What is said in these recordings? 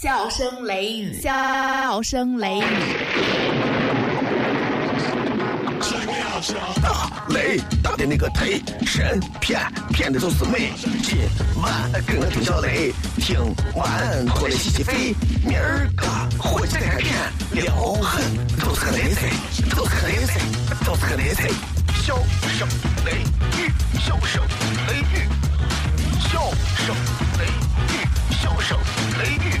笑声雷雨，笑声雷雨。大雷大的那个忒神骗骗的都是美。今晚跟我听小雷，听完过来洗洗肺。明儿个火起来电，撩狠都是个雷菜，都是个雷菜，都是个雷菜。笑声雷雨，笑声雷雨，笑声雷雨，笑声雷雨，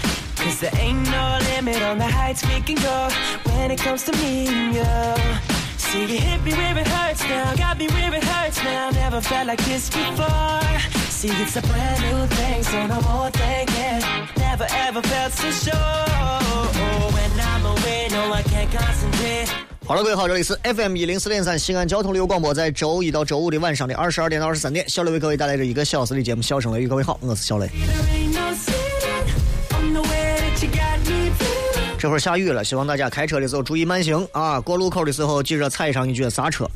Cause there ain't no limit on the heights we can go when it comes to me and you. See, you hit me where it hurts now, got me where it hurts now. Never felt like this before. See, it's a brand new thing, so no more thinking. Never ever felt so sure. When I'm away, no, I can't concentrate. 好了，各位好，这里是 FM 一零四点三西安交通旅游广播，在周一到周五的晚上的二十二点到二十三点，小雷为各位带来这一个小时的节目《笑声雷雨》。各位好，我是小雷。这会儿下雨了，希望大家开车的时候注意慢行啊！过路口的时候记着踩上一脚刹车。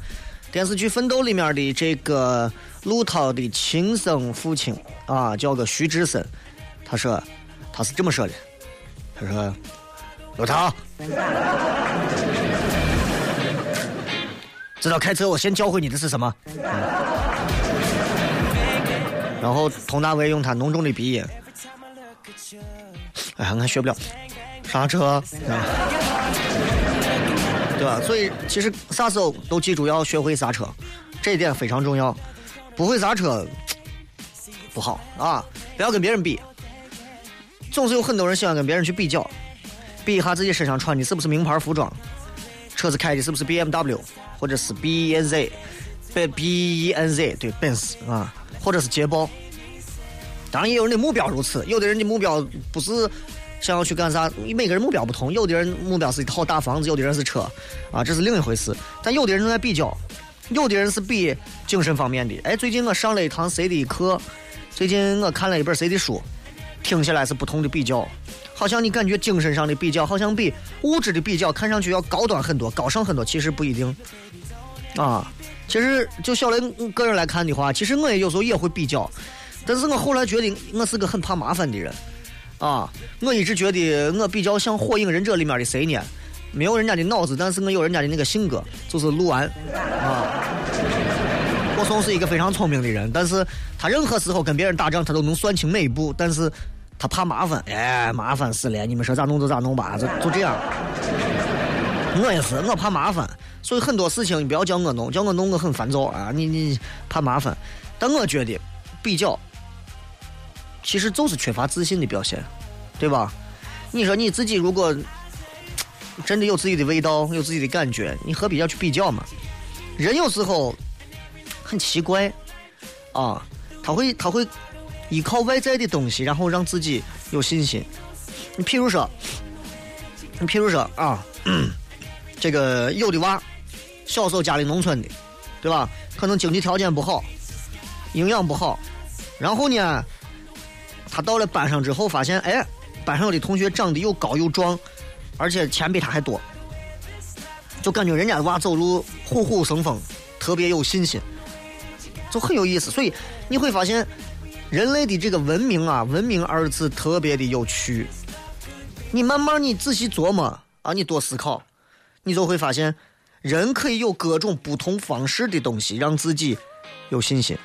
电视剧《奋斗》里面的这个陆涛的亲生父亲啊，叫个徐志森，他说他是这么说的，他说陆涛，知道开车我先教会你的是什么？然后佟大为用他浓重的鼻音，哎呀，俺学不了。刹车，啊对吧？所以其实啥时候都记住要学会刹车，这一点非常重要。不会刹车不好啊！不要跟别人比，总是有很多人喜欢跟别人去比较，比一下自己身上穿的是不是名牌服装，车子开的是不是 BMW 或者是 B E N Z，对 B E N Z 对 Benz 啊，或者是捷豹。当然也有人的目标如此，有的人的目标不是想要去干啥，每个人目标不同，有的人目标是一套大房子，有的人是车，啊，这是另一回事。但有的人正在比较，有的人是比精神方面的。哎，最近我上了一堂谁的课，最近我看了一本谁的书，听起来是不同的比较，好像你感觉精神上的比较，好像比物质的比较看上去要高端很多、高尚很多，其实不一定。啊，其实就小雷个人来看的话，其实我也有时候也会比较，但是我后来觉得我是个很怕麻烦的人。啊，我一直觉得我比较像《火影忍者》里面的谁呢？没有人家的脑子，但是我有人家的那个性格，就是鹿丸啊。郭松是一个非常聪明的人，但是他任何时候跟别人打仗，他都能算清每一步，但是他怕麻烦，哎，麻烦死了，你们说咋弄就咋弄吧，就就这样。我也是，我怕麻烦，所以很多事情你不要叫我弄，叫我弄我很烦躁啊，你你怕麻烦。但我觉得比较。其实就是缺乏自信的表现，对吧？你说你自己如果 真的有自己的味道，有自己的感觉，你何必要去比较嘛？人有时候很奇怪啊，他会他会依靠外在的东西，然后让自己有信心。你譬如说，你譬如说啊，这个有的娃小时候家里农村的，对吧？可能经济条件不好，营养不好，然后呢？他到了班上之后，发现哎，班上的同学长得又高又壮，而且钱比他还多，就感觉人家娃走路虎虎生风，特别有信心，就很有意思。所以你会发现，人类的这个文明啊，文明二字特别的有趣。你慢慢你仔细琢磨啊，你多思考，你就会发现，人可以有各种不同方式的东西让自己有信心。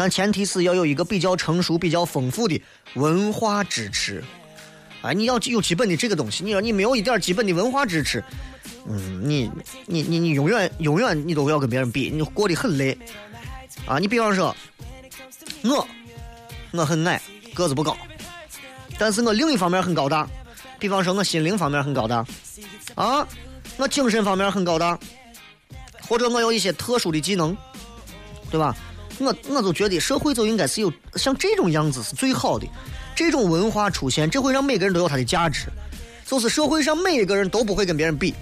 但前提是要有一个比较成熟、比较丰富的文化支持，哎，你要有基本的这个东西。你说你没有一点基本的文化支持，嗯，你你你你永远永远你都要跟别人比，你过得很累啊。你比方说，我我很矮，个子不高，但是我另一方面很高大。比方说，我心灵方面很高大，啊，我精神方面很高大，或者我有一些特殊的技能，对吧？我我就觉得社会就应该是有像这种样子是最好的，这种文化出现，这会让每个人都有他的价值。就是社会上每一个人都不会跟别人比。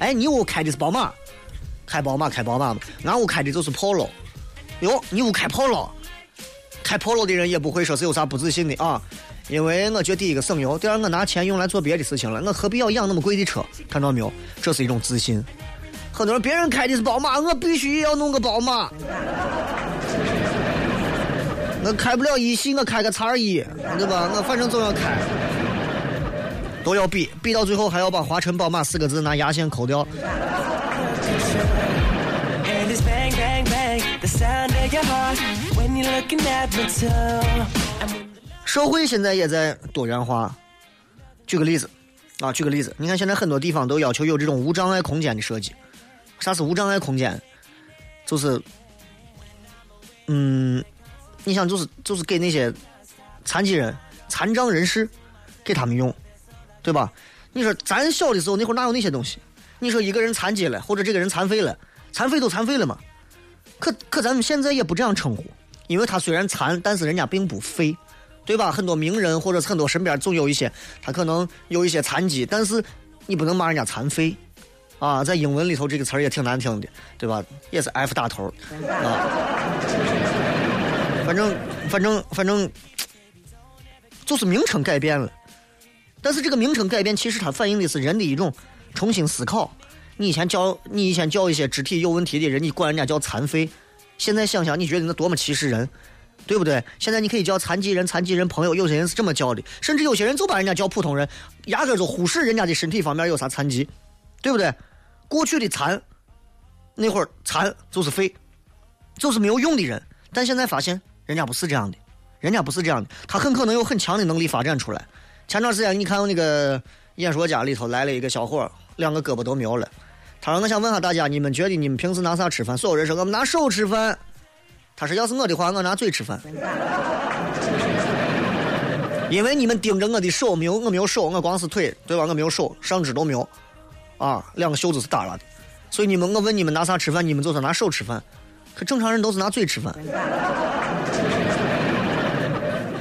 哎，你屋开的是宝马，开宝马开宝马嘛，俺屋开的就是 Polo。哟，你屋开 Polo，开 Polo 的人也不会说是有啥不自信的啊，因为我觉得第一个省油，第二我拿钱用来做别的事情了，我何必要养那么贵的车？看到没有？这是一种自信。很多人别人开的是宝马，我必须也要弄个宝马。我开不了一系，我开个叉一，对吧？我反正总要开，都要比，比到最后还要把“华晨宝马”四个字拿牙线抠掉。社会现在也在多元化。举个例子，啊，举个例子，你看现在很多地方都要求有这种无障碍空间的设计。啥是无障碍空间？就是，嗯，你想，就是就是给那些残疾人、残障人士给他们用，对吧？你说咱小的时候那会儿哪有那些东西？你说一个人残疾了，或者这个人残废了，残废都残废了嘛？可可咱们现在也不这样称呼，因为他虽然残，但是人家并不废，对吧？很多名人或者很多身边总有一些，他可能有一些残疾，但是你不能骂人家残废，啊，在英文里头这个词儿也挺难听的，对吧？也是 F 打头啊。反正反正反正，就是名称改变了，但是这个名称改变其实它反映的是人的一种重新思考。你以前叫你以前叫一些肢体有问题的人，你管人家叫残废，现在想想你觉得那多么歧视人，对不对？现在你可以叫残疾人、残疾人朋友，有些人是这么叫的，甚至有些人就把人家叫普通人，压根就忽视人家的身体方面有啥残疾，对不对？过去的残，那会儿残就是废，就是没有用的人，但现在发现人家不是这样的，人家不是这样的，他很可能有很强的能力发展出来。前段时间你看那个演说家里头来了一个小伙，两个胳膊都没有了。他说：“我想问下大家，你们觉得你们平时拿啥吃饭？”所有人说：“我们拿手吃饭。”他说：“要是我的话，我拿嘴吃饭。”因为你们盯着我的手，没有我没有手，我光是腿，对吧？我没有手，上肢都没有，啊，两个袖子是耷拉的，所以你们我问你们拿啥吃饭，你们就说拿手吃饭，可正常人都是拿嘴吃饭，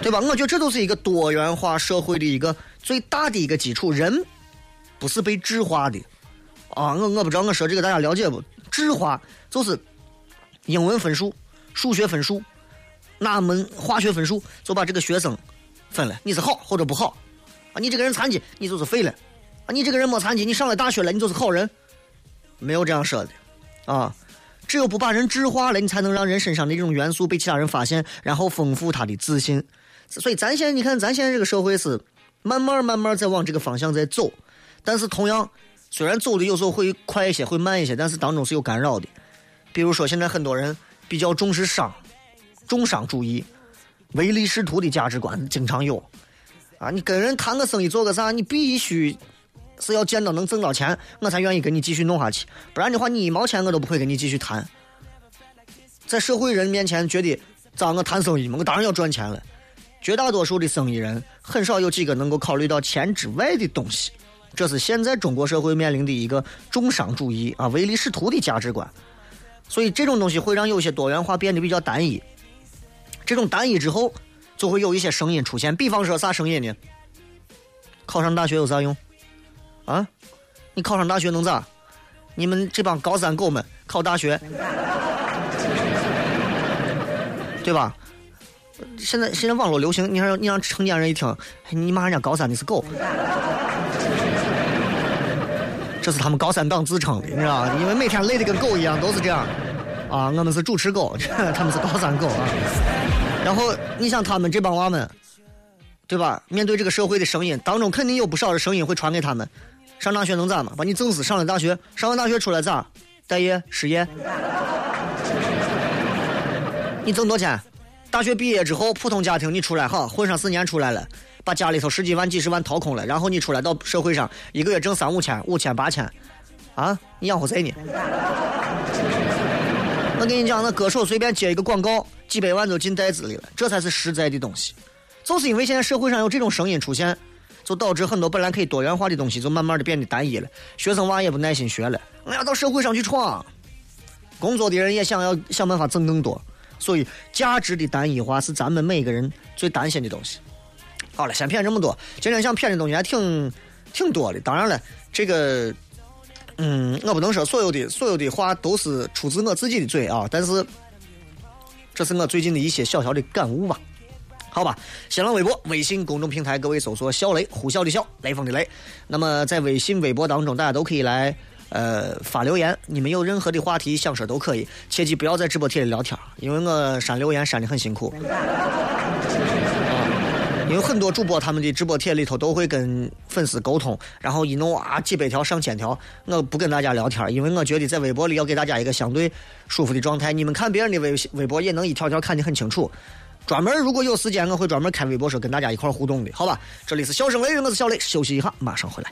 对吧？我觉得这都是一个多元化社会的一个最大的一个基础，人不是被智化的，啊，我我不知道我说这个大家了解不？智化就是英文分数、数学分数、哪门化学分数，就把这个学生分了，你是好或者不好，啊，你这个人残疾，你就是废了，啊，你这个人没残疾，你上了大学了，你就是好人，没有这样说的，啊，只有不把人质化了，你才能让人身上的这种元素被其他人发现，然后丰富他的自信。所以咱现在你看，咱现在这个社会是慢慢慢慢在往这个方向在走，但是同样，虽然走的有时候会快一些，会慢一些，但是当中是有干扰的。比如说，现在很多人比较重视商，重商主义。唯利是图的价值观经常有，啊，你跟人谈个生意做个啥，你必须是要见到能挣到钱，我才愿意跟你继续弄下去，不然的话，你一毛钱我都不会跟你继续谈。在社会人面前觉得，找我谈生意嘛，我当然要赚钱了。绝大多数的生意人很少有几个能够考虑到钱之外的东西，这是现在中国社会面临的一个重商主义啊、唯利是图的价值观。所以这种东西会让有些多元化变得比较单一。这种单一之后，就会有一些声音出现。比方说啥声音呢？考上大学有啥用？啊？你考上大学能咋？你们这帮高三狗们考大学，对吧？现在现在网络流行，你让你让成年人一听，你骂人家高三的是狗，这是他们高三党自称的，你知道吧？因为每天累得跟狗一样，都是这样。啊，我们是主持狗，他们是高三狗啊。然后你想他们这帮娃们，对吧？面对这个社会的声音，当中肯定有不少的声音会传给他们。上大学能咋嘛？把你整死！上了大学，上完大学出来咋？待业、失业？你挣多钱？大学毕业之后，普通家庭你出来好，混上四年出来了，把家里头十几万、几十万掏空了，然后你出来到社会上，一个月挣三五千、五千、八千，啊？你养活谁呢？我跟你讲，那歌手随便接一个广告，几百万都进袋子里了，这才是实在的东西。就是因为现在社会上有这种声音出现，就导致很多本来可以多元化的东西，就慢慢的变得单一了。学生娃也不耐心学了，我要到社会上去闯。工作的人也想要想办法挣更多，所以价值的单一化是咱们每个人最担心的东西。好了，先骗这么多，今天想骗的东西还挺挺多的。当然了，这个，嗯，我不能说所有的所有的话都是出自我自己的嘴啊，但是这是我最近的一些小小的感悟吧。好吧，新浪微博、微信公众平台，各位搜索“小雷”，呼啸的啸，雷锋的雷。那么在微信、微博当中，大家都可以来呃发留言，你们有任何的话题想说都可以，切记不要在直播贴里聊天，因为我删留言删的很辛苦。因为很多主播他们的直播帖里头都会跟粉丝沟通，然后一弄啊几百条上千条，我不跟大家聊天，因为我觉得在微博里要给大家一个相对舒服的状态。你们看别人的微微博也能一条条看得很清楚。专门如果有时间，我会专门开微博说跟大家一块互动的，好吧？这里是笑声雷雨，我是小雷，休息一下，马上回来。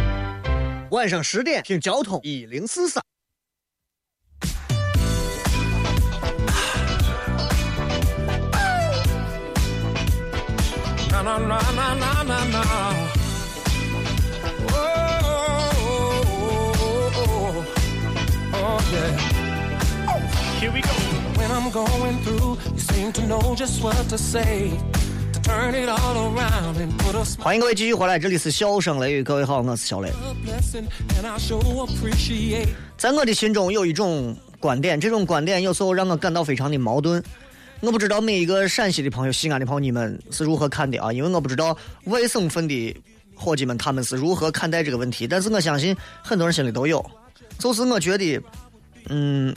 晚上十点听交通一零四三。Na na na na na na na. Oh, oh, oh, oh, oh, yeah. Here we go. When I'm going through, you seem to know just what to say. To turn it all around and put a smile 欢迎各位继续回来，这里是笑声雷雨，各位好，我是小雷。在我的心中有一种观点，这种观点有时候让我感到非常的矛盾。我不知道每一个陕西的朋友、西安的朋友你们是如何看的啊？因为我不知道外省份的伙计们他们是如何看待这个问题，但是我相信很多人心里都有。就是我觉得，嗯，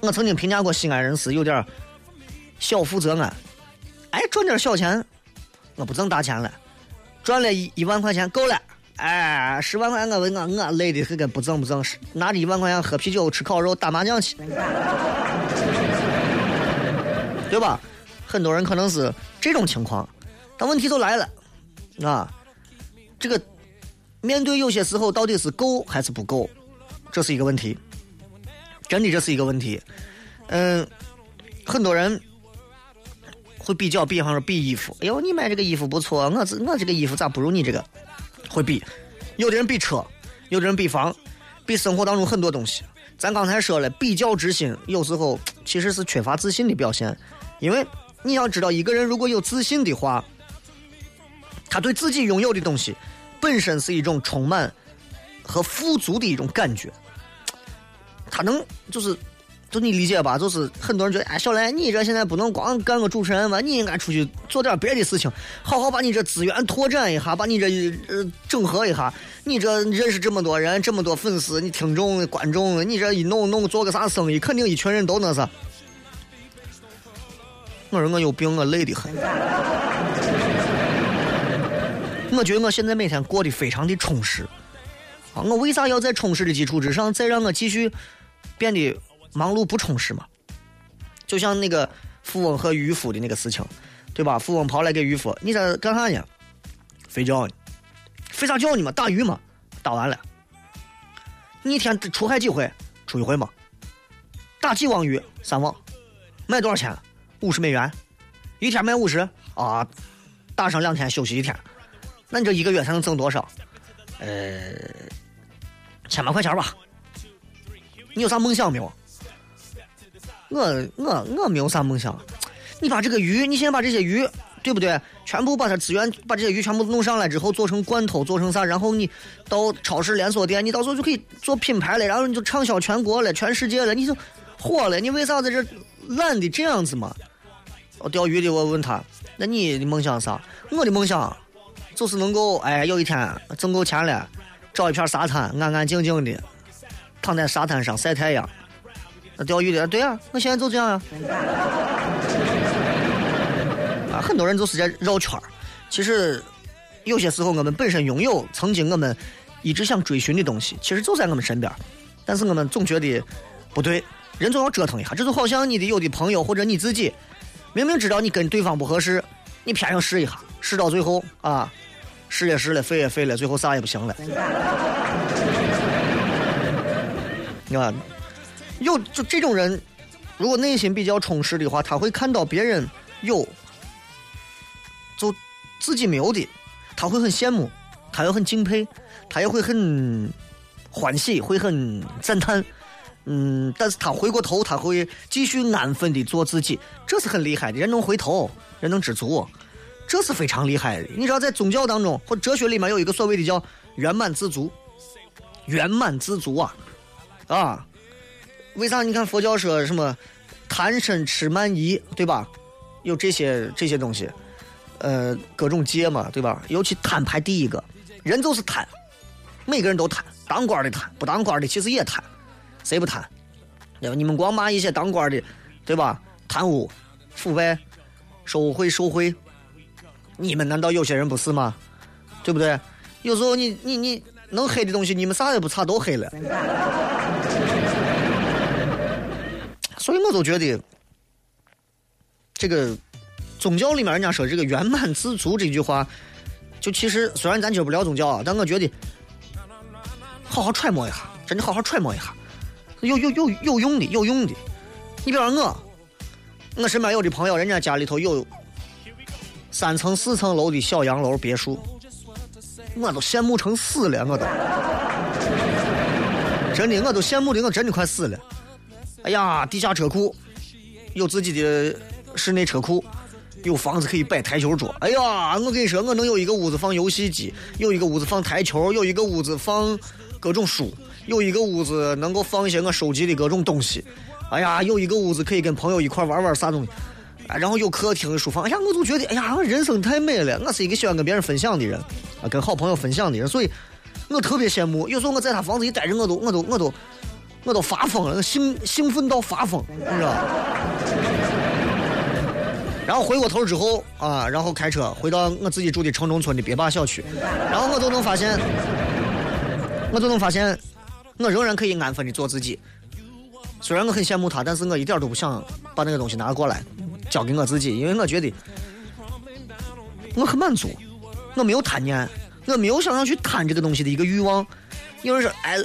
我曾经评价过西安人是有点儿小富则安，哎，赚点小钱，我不挣大钱了，赚了一一万块钱够了。哎，十万块钱我我我累的很，跟不挣不挣，是拿着一万块钱喝啤酒、吃烤肉、打麻将去，对吧？很多人可能是这种情况，但问题就来了，啊，这个面对有些时候到底是够还是不够，这是一个问题，真的这是一个问题。嗯，很多人会比较，比方说比衣服，哎呦，你买这个衣服不错，我这我这个衣服咋不如你这个？会比，有的人比车，有的人比房，比生活当中很多东西。咱刚才说了，比较之心有时候其实是缺乏自信的表现，因为你要知道，一个人如果有自信的话，他对自己拥有的东西本身是一种充满和富足的一种感觉，他能就是。就你理解吧，就是很多人觉得，哎，小雷，你这现在不能光干个主持人嘛，你应该出去做点别的事情，好好把你这资源拓展一下，把你这呃整合一下。你这认识这么多人，这么多粉丝，你听众、观众，你这一弄弄做个啥生意，肯定一群人都那是。我说我有病，我累得很。我觉得我现在每天过得非常的充实。啊，我为啥要在充实的基础之上再让我继续变得？忙碌不充实嘛，就像那个富翁和渔夫的那个事情，对吧？富翁跑来给渔夫：“你在干啥呢？睡觉呢？睡啥觉呢嘛？打鱼嘛？打完了。你一天出海几回？出一回嘛？打几网鱼？三网。卖多少钱？五十美元。一天卖五十啊？打上两天休息一天，那你这一个月才能挣多少？呃，千把块钱吧。你有啥梦想没有？”我我我没有啥梦想，你把这个鱼，你现在把这些鱼，对不对？全部把它资源，把这些鱼全部弄上来之后，做成罐头，做成啥？然后你到超市连锁店，你到时候就可以做品牌了，然后你就畅销全国了，全世界了，你就火了。你为啥在这懒的这样子嘛？我钓鱼的，我问他，那你的梦想啥？我的梦想就是能够，哎，有一天挣够钱了，找一片沙滩，安安静静的躺在沙滩上晒太阳。那钓鱼的，对呀、啊，我现在就这样呀、啊。啊，很多人就是在绕圈儿。其实有些时候，我们本身拥有曾经我们一直想追寻的东西，其实就在我们身边，但是我们总觉得不对，人总要折腾一下。这就好像你的有的朋友或者你自己，明明知道你跟对方不合适，你偏要试一下，试到最后啊，试也试了，废也废了，最后啥也不行了。你看，有就这种人，如果内心比较充实的话，他会看到别人有，就自己没有的，他会很羡慕，他又很敬佩，他也会很欢喜，会很赞叹。嗯，但是他回过头，他会继续安分的做自己，这是很厉害的。人能回头，人能知足，这是非常厉害的。你知道，在宗教当中或哲学里面有一个所谓的叫圆满自足，圆满自足啊，啊，为啥？你看佛教说什么贪嗔痴慢疑，对吧？有这些这些东西，呃，各种戒嘛，对吧？尤其贪排第一个，人就是贪，每个人都贪，当官的贪，不当官的其实也贪。谁不贪？对吧？你们光骂一些当官的，对吧？贪污、腐败、受贿、受贿，你们难道有些人不是吗？对不对？有时候你你你能黑的东西，你们啥也不差都黑了。所以我就觉得，这个宗教里面人家说这个圆满自足这句话，就其实虽然咱今儿不聊宗教啊，但我觉得好好揣摩一下，真的好好揣摩一下。有有有有用的，有用的。你比方我，我身边有的。朋友，人家家里头有三层、四层楼的。小洋楼别墅，我都羡慕成死了，我都。真的，我都羡慕的，我真的。快死了。哎呀，地下车库，有自己的室内车库，有房子可以摆台球桌。哎呀，我跟你说，我能有一个屋子放游戏机，有一个屋子放台球，有一个屋子放各种书。有一个屋子能够放一些我收集的各种东西，哎呀，有一个屋子可以跟朋友一块玩玩啥东西，然后有客厅、书房，哎呀，我就觉得，哎呀，人生太美了。我是一个喜欢跟别人分享的人，啊，跟好朋友分享的人，所以我特别羡慕。有时候我在他房子里待着，我都，我都，我都，我都发疯了，兴兴奋到发疯，你知道。然后回过头之后啊，然后开车回到我自己住的城中村的别坝小区，然后我就能发现，我就能发现。我仍然可以安分的做自己，虽然我很羡慕他，但是我一点都不想把那个东西拿过来交给我自己，因为我觉得我很满足，我没有贪念，我没有想要去贪这个东西的一个欲望。有人说：“哎，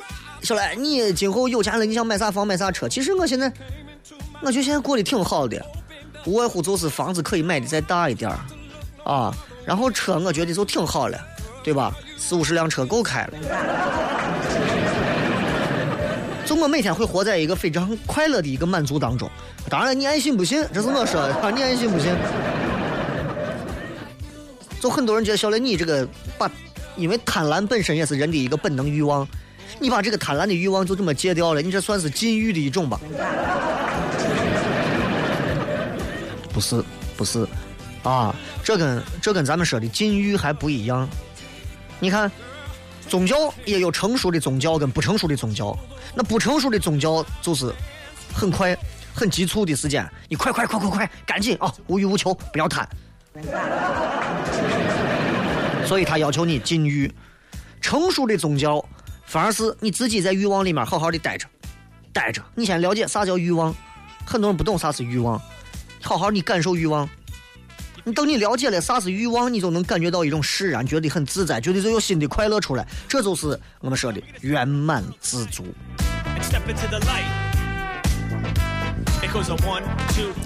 小来，你今后有钱了，你想买啥房买啥车？”其实我现在，我觉得现在过得挺好的，无外乎就是房子可以买的再大一点儿啊，然后车我觉得就挺好了，对吧？四五十辆车够开了。就我每天会活在一个非常快乐的一个满足当中。当然，你爱信不信，这是我说的，你爱信不信。就很多人觉得小雷，你这个把，因为贪婪本身也是人的一个本能欲望，你把这个贪婪的欲望就这么戒掉了，你这算是禁欲的一种吧？不是，不是，啊，这跟这跟咱们说的禁欲还不一样。你看。宗教也有成熟的宗教跟不成熟的宗教，那不成熟的宗教就是很快、很急促的时间，你快快快快快，赶紧啊，无欲无求，不要贪。所以他要求你禁欲。成熟的宗教反而是你自己在欲望里面好好的待着，待着。你先了解啥叫欲望，很多人不懂啥是欲望，好好你感受欲望。你等你了解了啥是欲望，你就能感觉到一种释然，觉得很自在，觉得就有新的快乐出来。这就是我们说的圆满知足。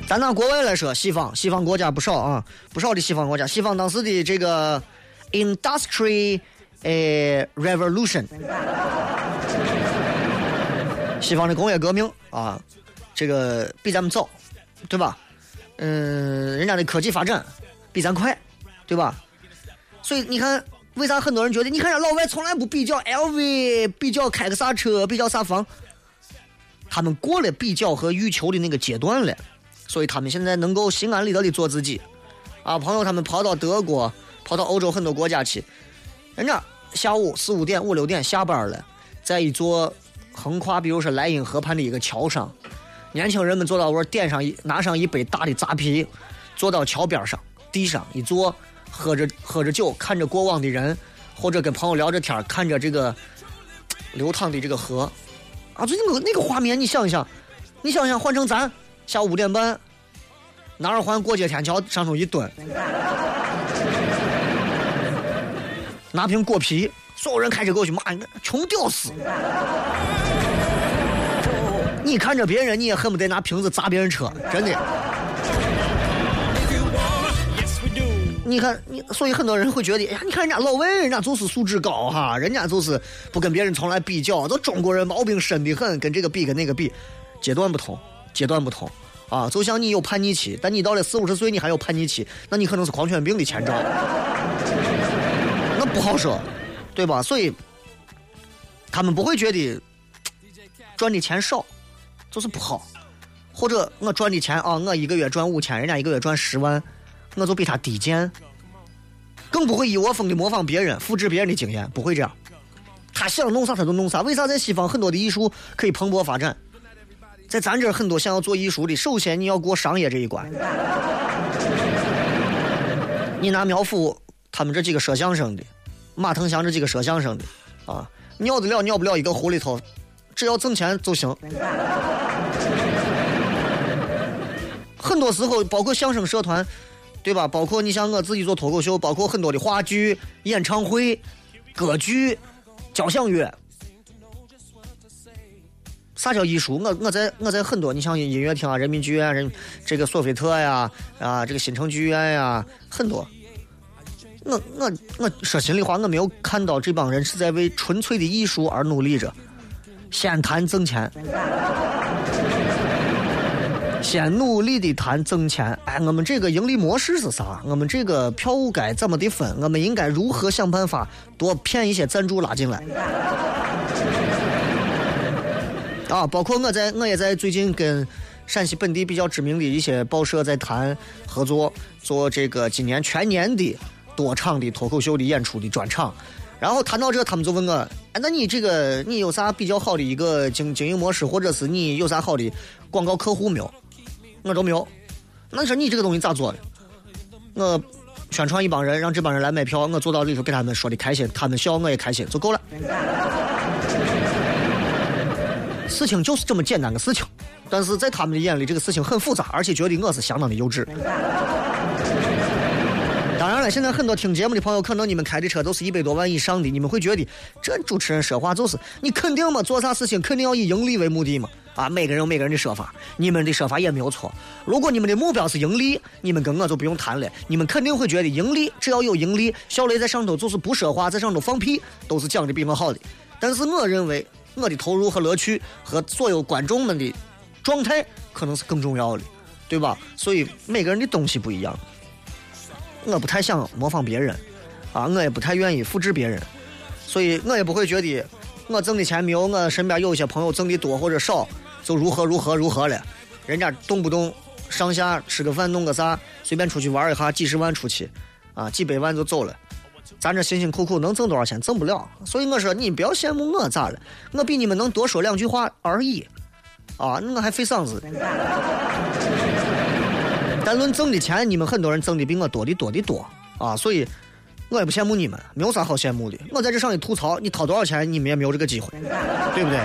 咱拿国外来说，西方西方国家不少啊，不少的西方国家，西方当时的这个 industry 呃 revolution，西方的工业革命啊，这个比咱们早，对吧？嗯，人家的科技发展比咱快，对吧？所以你看，为啥很多人觉得，你看人家老外从来不比较 LV，比较开个啥车，比较啥房，他们过了比较和欲求的那个阶段了，所以他们现在能够心安理得的做自己。啊，朋友他们跑到德国，跑到欧洲很多国家去，人家下午四五点、五六点下班了，在一座横跨，比如说莱茵河畔的一个桥上。年轻人们坐到我点上一拿上一杯大的扎啤，坐到桥边上地上一坐，喝着喝着酒，看着过往的人，或者跟朋友聊着天看着这个流淌的这个河，啊，就那个那个画面，你想一想，你想想换成咱下午五点半，南二环过街天桥上头一蹲，拿瓶果啤，所有人开车过去骂你个穷屌丝。你看着别人，你也恨不得拿瓶子砸别人车，真的。你看，你所以很多人会觉得，哎呀，你看人家老魏，人家就是素质高哈，人家就是不跟别人从来比较，都中国人毛病深的很，跟这个比跟那个比，阶段不同，阶段不同啊。就像你有叛逆期，但你到了四五十岁，你还有叛逆期，那你可能是狂犬病的前兆，不好说，对吧？所以他们不会觉得赚的钱少就是不好，或者我赚的钱啊，我一个月赚五千，人家一个月赚十万。我就比他低贱，更不会一窝蜂的模仿别人、复制别人的经验，不会这样。他想弄啥他就弄啥。为啥在西方很多的艺术可以蓬勃发展？在咱这儿很多想要做艺术的，首先你要过商业这一关。你拿苗阜他们这几个说相声的，马腾祥这几个说相声的啊，尿得了尿不了一个壶里头，只要挣钱就行。很多时候，包括相声社团。对吧？包括你像我自己做脱口秀，包括很多的话剧、演唱会、歌剧、交响乐。啥叫艺术？我我在我在很多，你像音乐厅啊、人民剧院、人这个索菲特呀啊，这个新城剧院呀，很多。我我我说心里话，我没有看到这帮人是在为纯粹的艺术而努力着，先谈挣钱。先努力的谈挣钱，哎，我们这个盈利模式是啥？我们这个票务该怎么的分？我们应该如何想办法多骗一些赞助拉进来？啊，包括我在，我也在最近跟陕西本地比较知名的一些报社在谈合作，做这个今年全年的多场的脱口秀的演出的专场。然后谈到这，他们就问我，哎，那你这个你有啥比较好的一个经经营模式，或者是你有啥好的广告客户没有？我都没有。那你说你这个东西咋做的？我宣传一帮人，让这帮人来买票，我坐到里头给他们说的开心，他们笑我也开心，就够了。事情就是这么简单个事情，但是在他们的眼里，这个事情很复杂，而且觉得我是相当的幼稚。现在很多听节目的朋友，可能你们开的车都是一百多万以上的，你们会觉得这主持人说话就是你肯定嘛，做啥事情肯定要以盈利为目的嘛。啊，每个人有每个人的说法，你们的说法也没有错。如果你们的目标是盈利，你们跟我就不用谈了，你们肯定会觉得盈利只要有盈利，小雷在上头就是不说话，在上头放屁，都是讲的比我好的。但是我认为我的投入和乐趣和所有观众们的状态可能是更重要的，对吧？所以每个人的东西不一样。我不太想模仿别人，啊，我也不太愿意复制别人，所以我也不会觉得我挣的钱没有我身边有一些朋友挣的多或者少，就如何如何如何了。人家动不动上下吃个饭弄个啥，随便出去玩一下几十万出去，啊，几百万就走了。咱这辛辛苦苦能挣多少钱？挣不了。所以我说你不要羡慕我咋了？我比你们能多说两句话而已，啊，我还费嗓子。但论挣的钱，你们很多人挣的比我多的多的多啊，所以我也不羡慕你们，没有啥好羡慕的。我在这上一吐槽，你掏多少钱，你们也没有这个机会，对不对？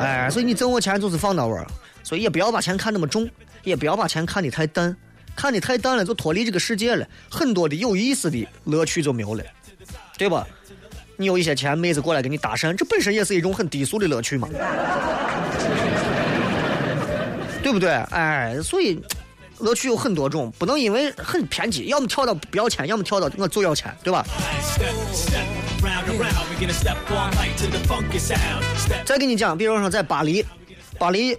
哎，所以你挣我钱就是放那玩儿，所以也不要把钱看那么重，也不要把钱看得太淡，看得太淡了就脱离这个世界了，很多的有意思的乐趣就没有了，对吧？你有一些钱，妹子过来给你搭讪，这本身也是一种很低俗的乐趣嘛。对不对？哎，所以乐趣有很多种，不能因为很偏激，要么跳到不要钱，要么跳到我就要钱，对吧？再跟你讲，比如说在巴黎，巴黎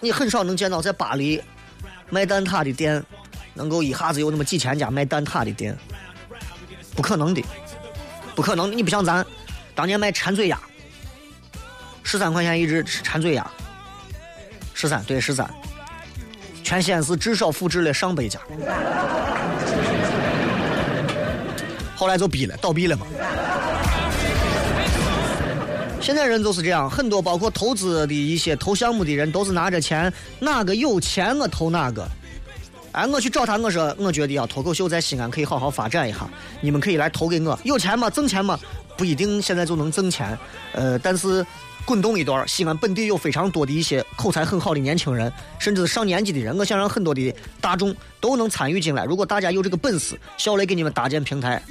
你很少能见到在巴黎卖蛋挞的店能够一下子有那么几千家卖蛋挞的店，不可能的，不可能的。你不像咱当年卖馋嘴鸭，十三块钱一只馋嘴鸭。十三对十三，全西安市至少复制了上百家，后来就闭了，倒闭了嘛。现在人就是这样，很多包括投资的一些投项目的人，都是拿着钱，哪个有钱我投哪个。哎，我去找他，我说我觉得啊，脱口秀在西安可以好好发展一下，你们可以来投给我，有钱吗？挣钱吗？不一定现在就能挣钱，呃，但是。滚动一段，西安本地有非常多的一些口才很好的年轻人，甚至是上年纪的人。我想让很多的大众都能参与进来。如果大家有这个本事，小雷给你们搭建平台，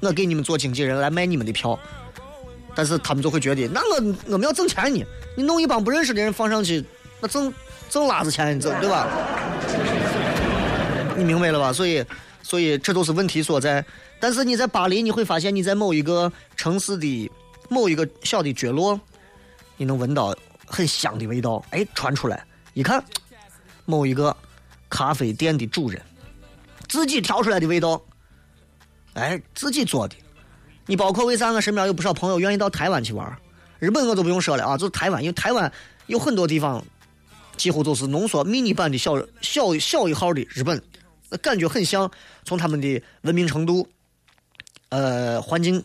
我给你们做经纪人来卖你们的票。但是他们就会觉得，那我我们要挣钱呢，你弄一帮不认识的人放上去，那挣挣拉子钱，你挣对吧？你明白了吧？所以，所以这都是问题所在。但是你在巴黎，你会发现你在某一个城市的某一个小的角落，你能闻到很香的味道，哎，传出来，一看，某一个咖啡店的主人自己调出来的味道，哎，自己做的。你包括为啥我身边有不少朋友愿意到台湾去玩？日本我都不用说了啊，就是台湾，因为台湾有很多地方几乎都是浓缩迷你版的小小小一号的日本，那感觉很像。从他们的文明程度、呃环境，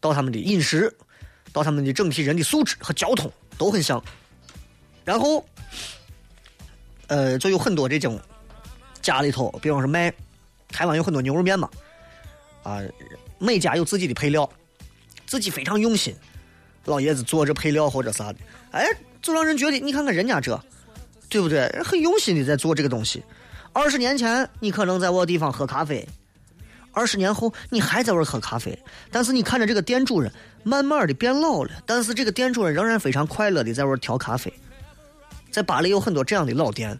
到他们的饮食，到他们的整体人的素质和交通都很像。然后，呃，就有很多这种家里头，比方说卖台湾有很多牛肉面嘛，啊。每家有自己的配料，自己非常用心，老爷子做这配料或者啥的，哎，就让人觉得你看看人家这，对不对？很用心的在做这个东西。二十年前你可能在我地方喝咖啡，二十年后你还在我喝咖啡，但是你看着这个店主人慢慢的变老了，但是这个店主人仍然非常快乐的在我调咖啡。在巴黎有很多这样的老店，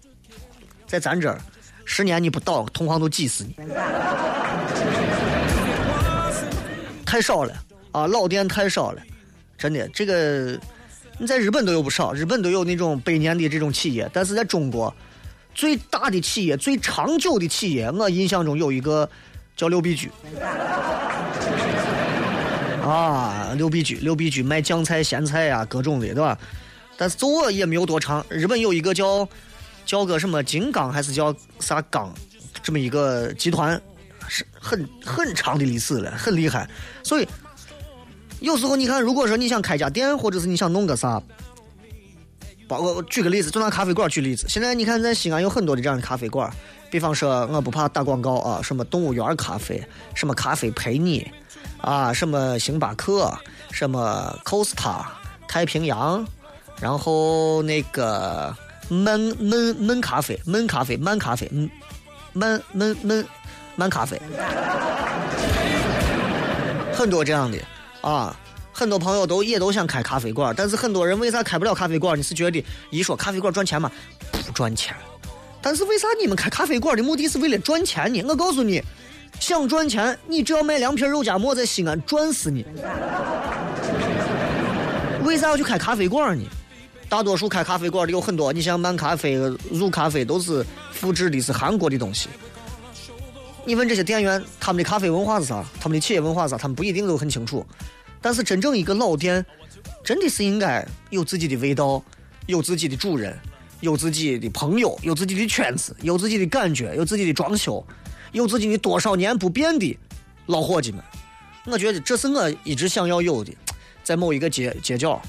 在咱这儿，十年你不倒，同行都挤死你。太少了啊，老店太少了，真的。这个你在日本都有不少，日本都有那种百年的这种企业，但是在中国最大的企业、最长久的企业，我印象中有一个叫六必居。啊，六必居，六必居卖酱菜、咸菜呀，各种的，对吧？但是做也没有多长。日本有一个叫叫个什么金刚还是叫啥刚，这么一个集团。是很很长的历史了，很厉害。所以有时候你看，如果说你想开家店，或者是你想弄个啥，包括举个例子，就拿咖啡馆举例子。现在你看，在西安有很多的这样的咖啡馆，比方说，我不怕打广告啊，什么动物园咖啡，什么咖啡陪你，啊，什么星巴克，什么 Costa 太平洋，然后那个闷闷闷咖啡，闷咖啡，慢咖啡，嗯，闷闷闷。慢咖啡，很多这样的啊，很多朋友都也都想开咖啡馆，但是很多人为啥开不了咖啡馆？你是觉得一说咖啡馆赚钱吗？不赚钱。但是为啥你们开咖啡馆的目的是为了赚钱呢？我告诉你，想赚钱，你只要卖两瓶肉夹馍，在西安赚死你。为啥要去开咖啡馆呢？大多数开咖啡馆的有很多，你像漫咖啡、入咖啡都是复制的是韩国的东西。你问这些店员，他们的咖啡文化是啥？他们的企业文化是啥？他们不一定都很清楚。但是真正一个老店，真的是应该有自己的味道，有自己的主人，有自己的朋友，有自己的圈子，有自己的感觉，有自己的装修，有自己的多少年不变的老伙计们。我觉得这是我一直想要有的，在某一个街街角，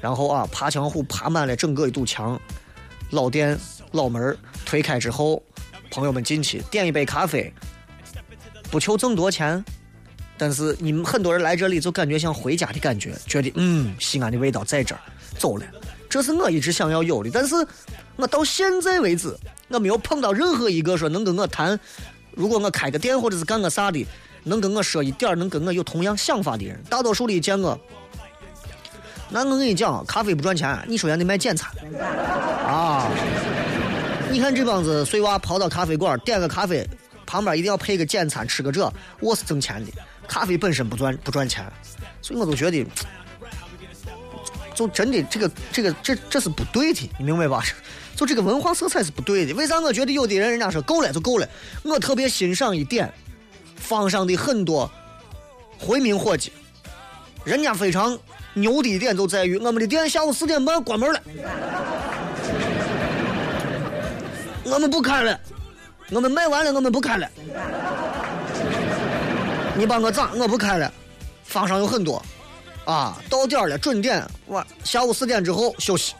然后啊，爬墙虎爬满了整个一堵墙，老店老门推开之后，朋友们进去点一杯咖啡。不求挣多钱，但是你们很多人来这里就感觉像回家的感觉，觉得嗯，西安的味道在这儿。走了，这是我一直想要有的，但是我到现在为止，我没有碰到任何一个说能跟我谈，如果我开个店或者是干个啥的，能跟我说一点能跟我有同样想法的人。大多数的见我，那我跟你讲，咖啡不赚钱，你首先得卖简餐啊。你看这帮子碎娃跑到咖啡馆点个咖啡。旁边一定要配个简餐，吃个这，我是挣钱的。咖啡本身不赚不赚钱，所以我都觉得，就真的这个这个这这是不对的，你明白吧？就这个文化色彩是不对的。为啥我觉得有的人人家说够了就够了？我特别欣赏一点，坊上的很多回民伙计，人家非常牛的一点就在于，我们的店下午四点半关门了，我们不开了。我们卖完了，我们不开了。你帮我咋？我不开了。坊上有很多，啊，到点了，准点，我下午四点之后休息。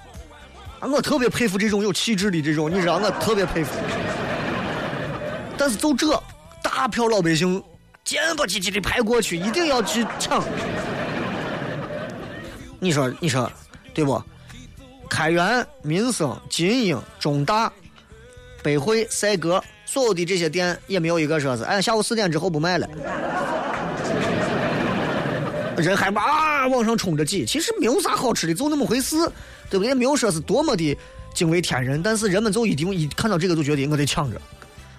啊，我特别佩服这种有气质的这种，你知道，我特别佩服。但是就这，大票老百姓贱不唧唧的排过去，一定要去抢。你说，你说，对不？开元、民生、金鹰、中大、北汇、赛格。所有的这些店也没有一个说是，哎，下午四点之后不卖了。人还啊往上冲着挤，其实没有啥好吃的，就那么回事，对不对？也没有说是多么的惊为天人，但是人们就一定一看到这个就觉得我得抢着，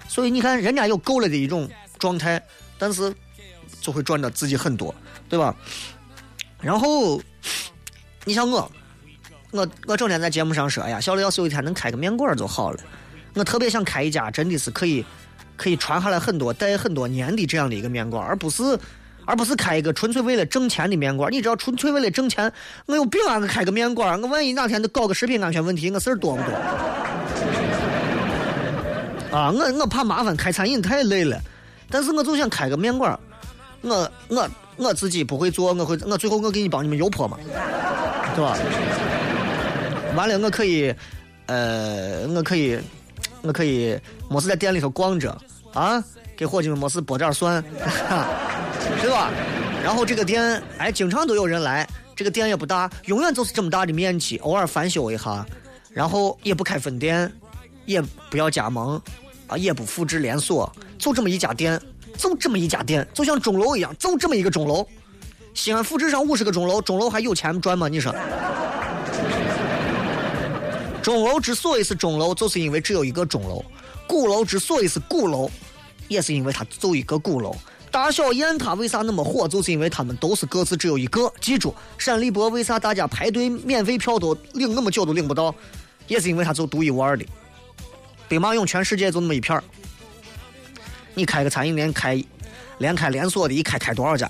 所以你看人家有够了的一种状态，但是就会赚的自己很多，对吧？然后你像我，我我整天在节目上说，哎呀，小雷要是有一天能开个面馆就好了，我特别想开一家真的是可以可以传下来很多待很多年的这样的一个面馆，而不是。而不是开一个纯粹为了挣钱的面馆，你知道纯粹为了挣钱，我有病啊！我开个面馆，我万一哪天都搞个食品安全问题，我事儿多不多？啊，我我怕麻烦，开餐饮太累了，但是我就想开个面馆，我我我自己不会做，我会我最后我给你帮你们油泼嘛，对吧？完了，我可以，呃，我可以，我可以，没事在店里头逛着啊，给伙计们没事剥点蒜。对吧？然后这个店，哎，经常都有人来。这个店也不大，永远就是这么大的面积，偶尔翻修一下，然后也不开分店，也不要加盟，啊，也不复制连锁，就这么一家店，就这么一家店，就像钟楼一样，就这么一个钟楼。西安复制上五十个钟楼，钟楼还有钱赚吗？你说？钟楼之所以是钟楼，就是因为只有一个钟楼；鼓楼之所以是鼓楼，也是因为它就一个鼓楼。大小雁塔为啥那么火？就是因为他们都是各自只有一个。记住，陕历博为啥大家排队免费票都领那么久都领不到，也是因为它就独一无二的。兵马俑全世界就那么一片儿。你开个餐饮店，开连开连锁的，一开开多少家？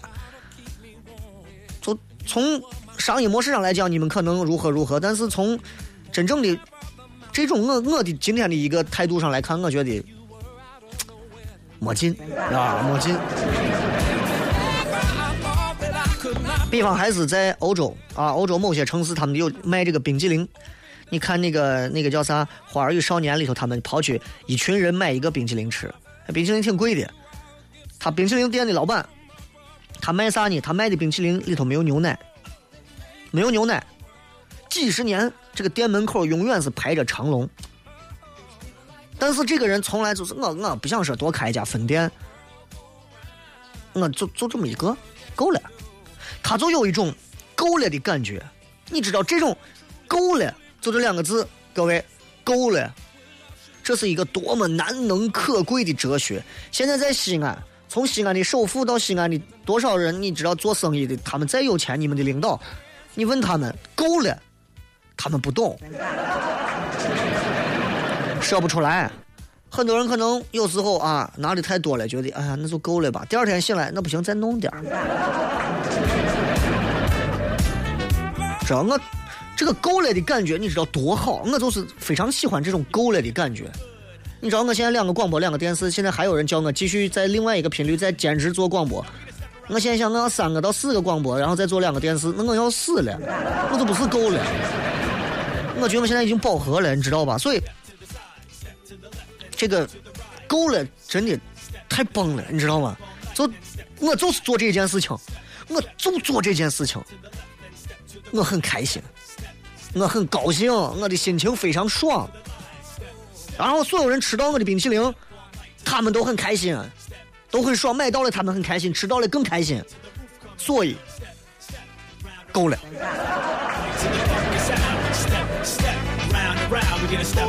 就从商业模式上来讲，你们可能如何如何，但是从真正的这种我我的今天的一个态度上来看，我觉得。没劲啊，没劲。比方还是在欧洲啊，欧洲某些城市他们有卖这个冰激凌。你看那个那个叫啥《花儿与少年》里头，他们跑去一群人买一个冰淇淋吃，冰淇淋挺贵的。他冰淇淋店的老板，他卖啥呢？他卖的冰淇淋里头没有牛奶，没有牛奶。几十年，这个店门口永远是排着长龙。但是这个人从来就是我，我不想说多开一家分店，我就就这么一个够了，他就有一种够了的感觉。你知道这种够了，就这两个字，各位够了，这是一个多么难能可贵的哲学。现在在西安，从西安的首富到西安的多少人，你知道做生意的，他们再有钱，你们的领导，你问他们够了，他们不懂。说不出来，很多人可能有时候啊拿的太多了，觉得哎呀那就够了吧。第二天醒来，那不行，再弄点儿。知道我这个够了的感觉，你知道多好？我就是非常喜欢这种够了的感觉。你知道我现在两个广播，两个电视，现在还有人叫我继续在另外一个频率再兼职做广播。我现在想我要三个到四个广播，然后再做两个电视，那我要死了，我就不是够了。我觉得我现在已经饱和了，你知道吧？所以。这个够了，真的太棒了，你知道吗？就我就是做这件事情，我就做这件事情，我很开心，我很高兴，我的心情非常爽。然后所有人吃到我的冰淇淋，他们都很开心，都很爽，买到了他们很开心，吃到了更开心，所以够了。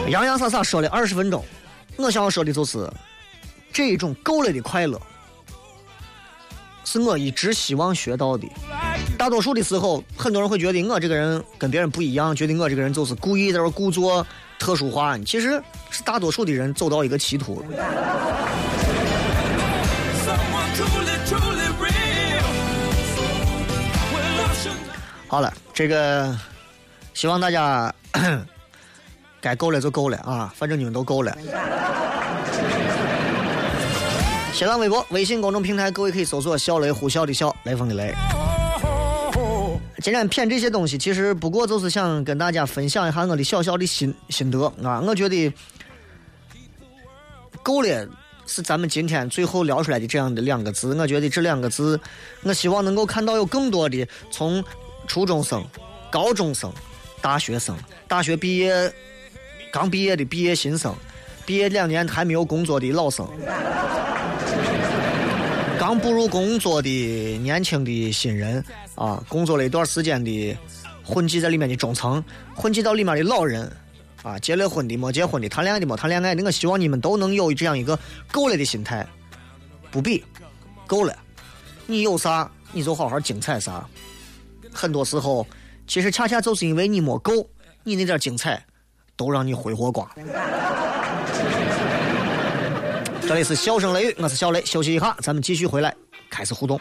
洋洋洒洒说了二十分钟。我想要说的就是，这种够了的快乐，是我一直希望学到的。大多数的时候，很多人会觉得我这个人跟别人不一样，觉得我这个人就是故意在这故作特殊化。其实是大多数的人走到一个歧途。好了，这个希望大家。该够了就够了啊！反正你们都够了。新浪微博、微信公众平台，各位可以搜索“小雷呼啸的笑，雷锋的雷”。今天骗这些东西，其实不过就是想跟大家分享一下我的小小的心心得啊！我觉得够了，是咱们今天最后聊出来的这样的两个字。我觉得这两个字，我希望能够看到有更多的从初中生、高中生、大学生、大学毕业。刚毕业的毕业新生，毕业两年还没有工作的老生，刚步入工作的年轻的新人啊，工作了一段时间的混迹在里面的中层，混迹到里面的老人啊，结了婚的没结婚的，谈恋爱的没谈恋爱的，我希望你们都能有这样一个够了的心态，不比，够了，你有啥你就好好精彩啥。很多时候，其实恰恰就是因为你没够，你那点精彩都让你挥霍光。这里是笑声雷雨，我是小雷，休息一下，咱们继续回来，开始互动。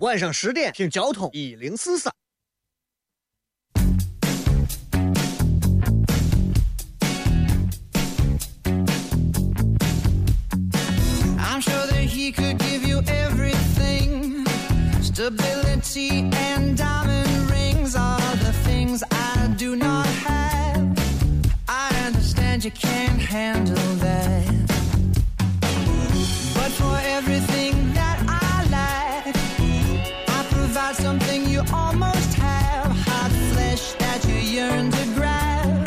晚上十点听交通一零四三。 I'm sure that he could give you everything. Stability and diamond rings are the things I do not have. I understand you can't handle that. Something you almost have. Hot flesh that you yearn to grab.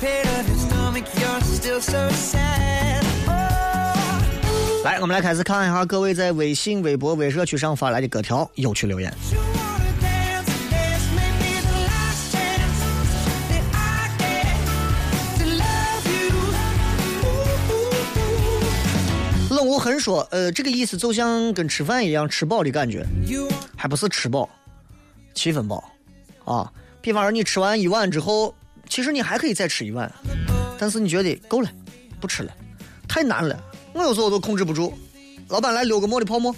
Pit of your stomach, you're still so sad. Oh. 来，我们来开始看一下各位在微信、微博、微社区上发来的各条有趣留言。冷无痕说，呃，这个意思就像跟吃饭一样，吃饱的感觉还不是吃饱，七分饱，啊。比方说你吃完一碗之后，其实你还可以再吃一碗，但是你觉得够了，不吃了，太难了，我有时候都控制不住。老板来六个馍的泡馍，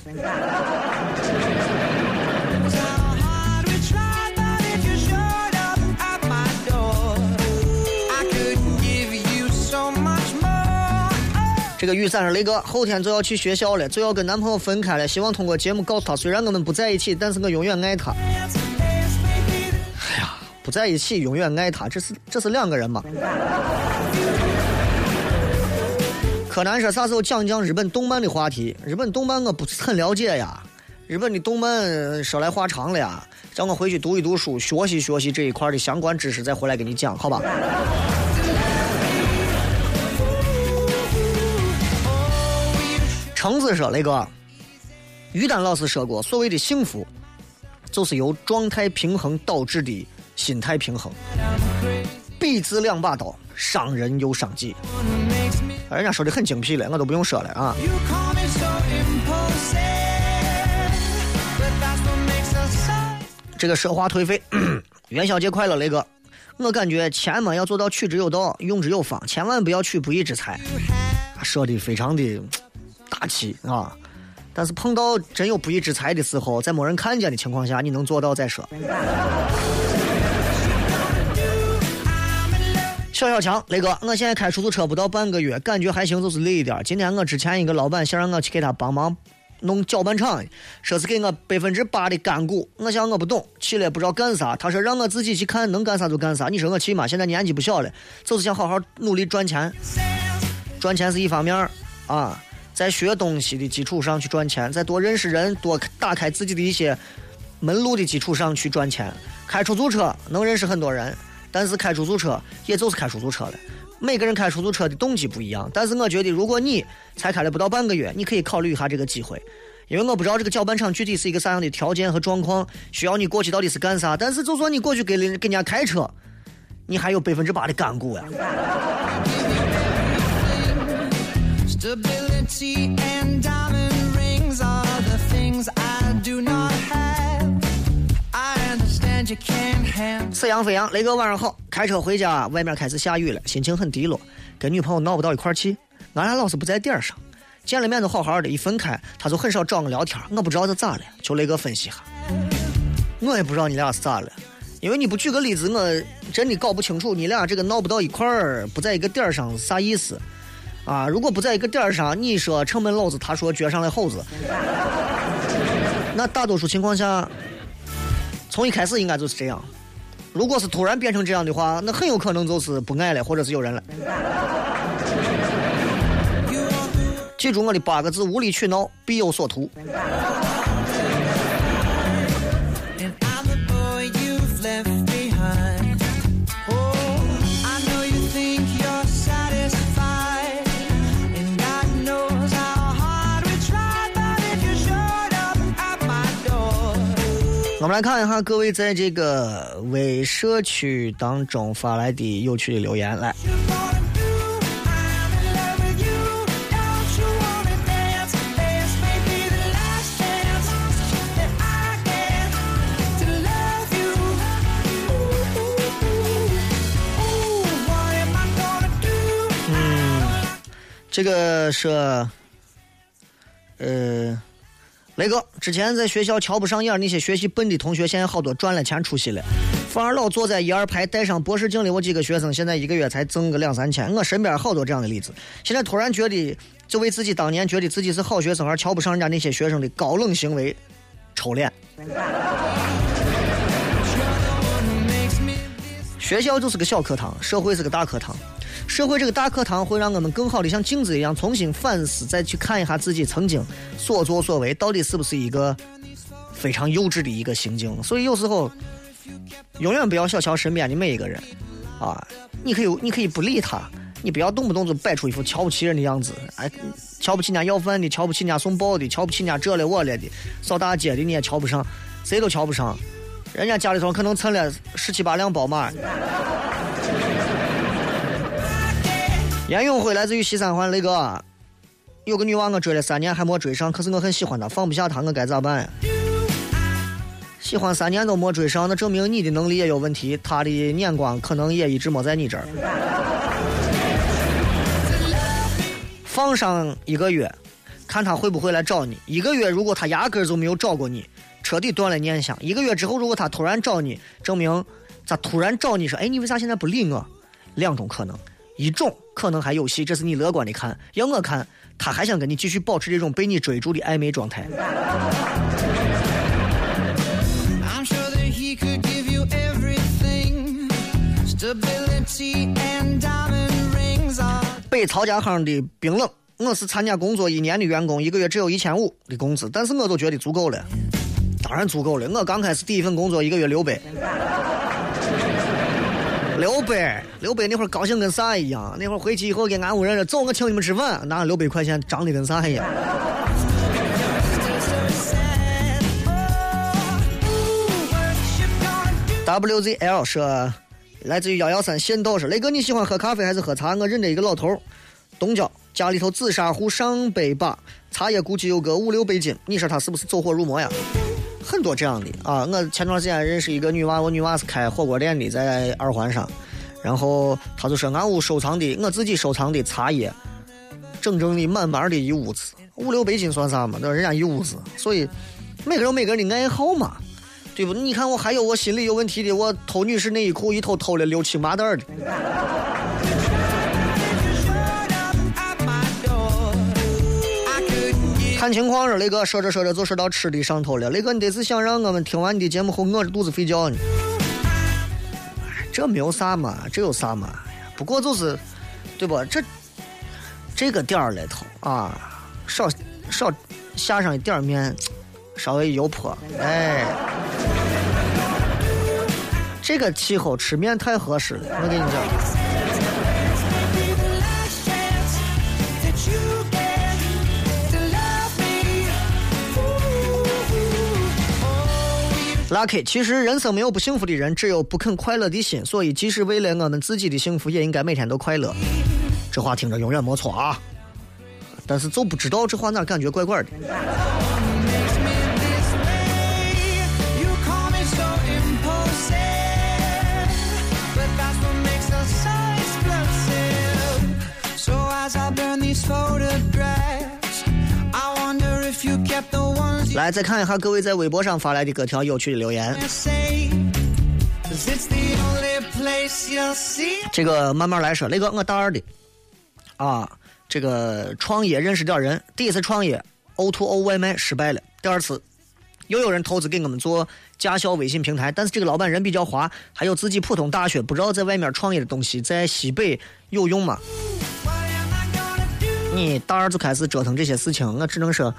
这个雨伞是雷哥，后天就要去学校了，就要跟男朋友分开了。希望通过节目告诉他，虽然我们不在一起，但是我永远爱他。哎呀，不在一起，永远爱他，这是这是两个人嘛？柯南说啥时候讲讲日本动漫的话题？日本动漫我不是很了解呀，日本的动漫说来话长了呀，让我回去读一读书，学习学习这一块的相关知识，再回来给你讲，好吧？橙子说雷哥，于丹老师说过，所谓的幸福，就是由状态平衡导致的心态平衡。彼此两把刀，伤人又伤己。人家说的很精辟了，我都不用说了啊。这个奢华颓废，元宵节快乐，雷哥。我感觉钱嘛要做到取之有道，用之有方，千万不要取不义之财。说的非常的大气啊，但是碰到真有不义之财的时候，在没人看见的情况下，你能做到再说。小小强，雷哥，我现在开出租车不到半个月，感觉还行，就是累一点。今天我之前一个老板想让我去给他帮忙弄搅拌厂，说是给我百分之八的干股。我想我不懂，去了不知道干啥。他说让我自己去看，能干啥就干啥。你说我去吗？现在年纪不小了，就是想好好努力赚钱。赚钱是一方面啊，在学东西的基础上去赚钱，在多认识人、多打开自己的一些门路的基础上去赚钱。开出租车能认识很多人，但是开出租车也就是开出租车了。每个人开出租车的动机不一样，但是我觉得，如果你才开了不到半个月，你可以考虑一下这个机会，因为我不知道这个搅拌厂具体是一个啥样的条件和状况，需要你过去到底是干啥。但是就算你过去给人给人家开车，你还有百分之八的干股呀。Stability and diamond rings are the things I do not have. I understand you can't handle. 四羊飞扬，雷哥晚上好。开车回家，外面开始下雨了，心情很低落，跟女朋友闹不到一块儿去，俺俩老是不在点儿上。见了面都好好的，一分开，他就很少找我聊天，我不知道他咋了，求雷哥分析一下。我也不知道你俩是咋了，因为你不举个例子，我真的搞不清楚你俩这个闹不到一块儿，不在一个点儿上是啥意思啊？如果不在一个点儿上，你说城门老子，他说撅上来猴子，那大多数情况下，从一开始应该就是这样。如果是突然变成这样的话，那很有可能就是不爱了，或者是有人了。记住我的八个字：无理取闹，必有所图。我们来看一下各位在这个微社区当中发来的有趣的留言。来。嗯。这个是。呃。雷哥之前在学校瞧不上眼那些学习笨的同学，现在好多赚了钱出息了。反而老坐在一二排带上博士镜的我几个学生，现在一个月才挣个两三千。我身边好多这样的例子。现在突然觉得，就为自己当年觉得自己是好学生而瞧不上人家那些学生的高冷行为抽脸。学校就是个小课堂，社会是个大课堂。社会这个大课堂会让我们更好的像镜子一样重新反思，再去看一下自己曾经所作所为到底是不是一个非常幼稚的一个行径。所以有时候永远不要小瞧身边的每一个人啊，你可以你可以不理他，你不要动不动就摆出一副瞧不起人的样子，哎，瞧不起人家要饭的，瞧不起人家送报的，瞧不起人家这了我了的，扫大街的你也瞧不上，谁都瞧不上。人家家里头可能存了十七八辆宝马。严永辉来自于西三环，雷哥，有个女娃我追了三年还没追上，可是我很喜欢她，放不下她，我该咋办呀？喜欢三年都没追上，那证明你的能力也有问题，她的眼光可能也一直没在你这儿。放上一个月，看她会不会来找你。一个月如果她压根儿就没有找过你，彻底断了念想。一个月之后，如果她突然找你，证明咋突然找你说，哎，你为啥现在不理我？两种可能，一种可能还有戏，这是你乐观的看；要我看，他还想跟你继续保持这种被你追逐的暧昧状态。北曹家巷的冰冷，我是参加工作一年的员工，一个月只有一千五的工资，但是我都觉得足够了。当然足够了，我刚开始第一份工作一个月六百，刘备，刘备那会儿高兴跟啥一样？那会儿回去以后给俺屋人说走，我请你们吃饭，拿了六百块钱涨的跟啥一样？？WZL 说，来自于幺幺三县道说，雷哥你喜欢喝咖啡还是喝茶？我认得一个老头，东郊家里头紫砂壶上百把，茶叶估计有个五六百斤，你说他是不是走火入魔呀？很多这样的啊！我前段时间认识一个女娃，我女娃是开火锅店的，在二环上，然后她就说俺屋收藏的，我自己收藏的茶叶，整整的满满的一屋子，五六百斤算啥嘛？那？人家一屋子，所以每个人有每个人的爱好嘛。对不？你看我还有我心里有问题的，我偷女士内衣裤一偷偷了六七麻袋的。看情况了，雷哥说着说着就说到吃的上头了。雷哥，你这是想让我们听完你的节目后饿着肚子睡觉呢？这没有啥嘛，这有啥嘛？不过就是，对不？这这个点儿里头啊，少少下上一点儿面，稍微油泼，哎。这个气候吃面太合适了，我跟你讲。Lucky，其实人生没有不幸福的人，只有不肯快乐的心。所以，即使为了我们自己的幸福，也应该每天都快乐。这话听着永远没错啊，但是就不知道这话哪感觉怪怪的。来，再看一下各位在微博上发来的各条有趣的留言。这个慢慢来说，那个，我大二的，啊，这个创业认识点人，第一次创业 O to O 外卖失败了，第二次又有人投资给我们做驾校微信平台，但是这个老板人比较滑，还有自己普通大学，不知道在外面创业的东西在西北有用吗？你大二就开始折腾这些事情，我只能说，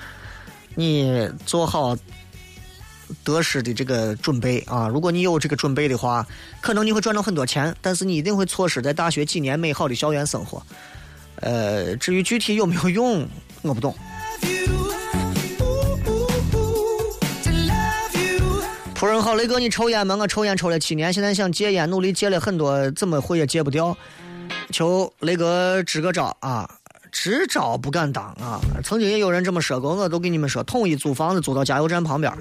你做好得失的这个准备啊！如果你有这个准备的话，可能你会赚到很多钱，但是你一定会错失在大学几年美好的校园生活。呃，至于具体有没有用，我不懂。仆人好，雷哥，你抽烟吗？我抽烟抽了七年，现在想戒烟，努力戒了很多，怎么会也戒不掉？求雷哥支个招啊！支招不敢当啊！曾经也有人这么说过，我都跟你们说，统一租房子租到加油站旁边。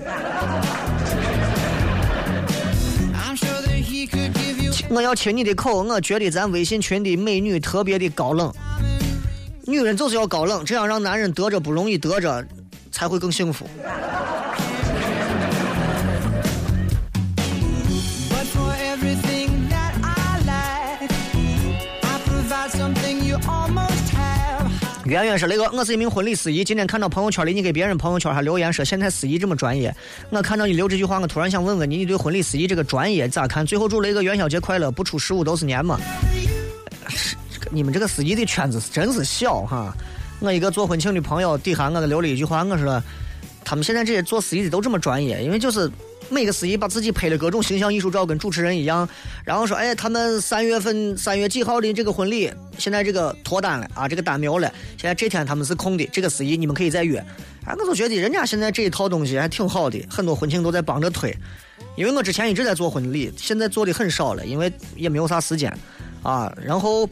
我要亲你的口，我觉得咱微信群的美女特别的高冷，女人就是要高冷，这样让男人得着不容易得着，才会更幸福。Almost. 圆圆说：“雷哥，我是一名婚礼司仪。今天看到朋友圈里你给别人朋友圈还留言说现在司仪这么专业，我看到你留这句话，我突然想问问你，你对婚礼司仪这个专业咋看？最后祝雷哥元宵节快乐，不出十五都是年嘛。你们这个司仪的圈子是真是小哈。我一个做婚庆的朋友底下我给留了一句话，我说他们现在这些做司仪的都这么专业，因为就是每个司仪把自己拍的各种形象艺术照跟主持人一样，然后说，哎，他们三月份三月几号的这个婚礼，现在这个脱单了啊，这个单没有了，现在这天他们是空的，这个司仪你们可以再约。啊，我就觉得人家现在这一套东西还挺好的，很多婚庆都在帮着推。因为我之前一直在做婚礼，现在做的很少了，因为也没有啥时间啊。然后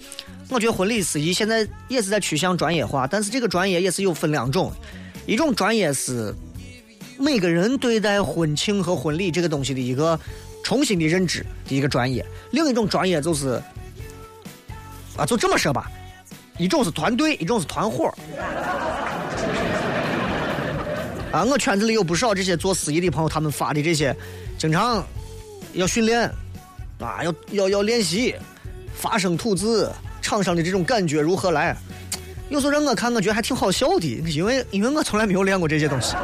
我觉得婚礼司仪现在也是在趋向专业化，但是这个专业也是有分两种，一种专业是每个人对待婚庆和婚礼这个东西的一个重新的认知的一个专业，另一种专业就是啊，就这么说吧，一种是团队，一种是团伙。啊，我圈子里有不少这些做司仪的朋友，他们发的这些，经常要训练，啊，要要要练习，发声吐字，场上的这种感觉如何来？有时候让我看，我觉得还挺好笑的，因为因为我从来没有练过这些东西，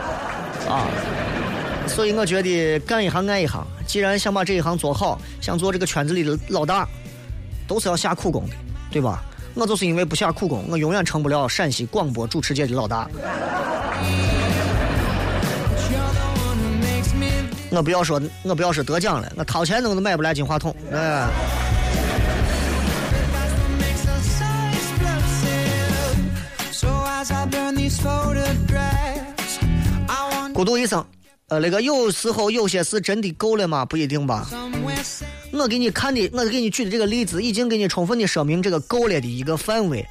啊，所以我觉得干一行爱一行。既然想把这一行做好，想做这个圈子里的老大，都是要下苦功的，对吧？我就是因为不下苦功，我永远成不了陕西广播主持界的老大。我不要说，我不要说得奖了，我掏钱都买不来金话筒。哎，孤独一生，呃，那个有时候有些事真的够了吗？不一定吧。我给你看的，我给你举的这个例子，已经给你充分的说明这个够了的一个范围。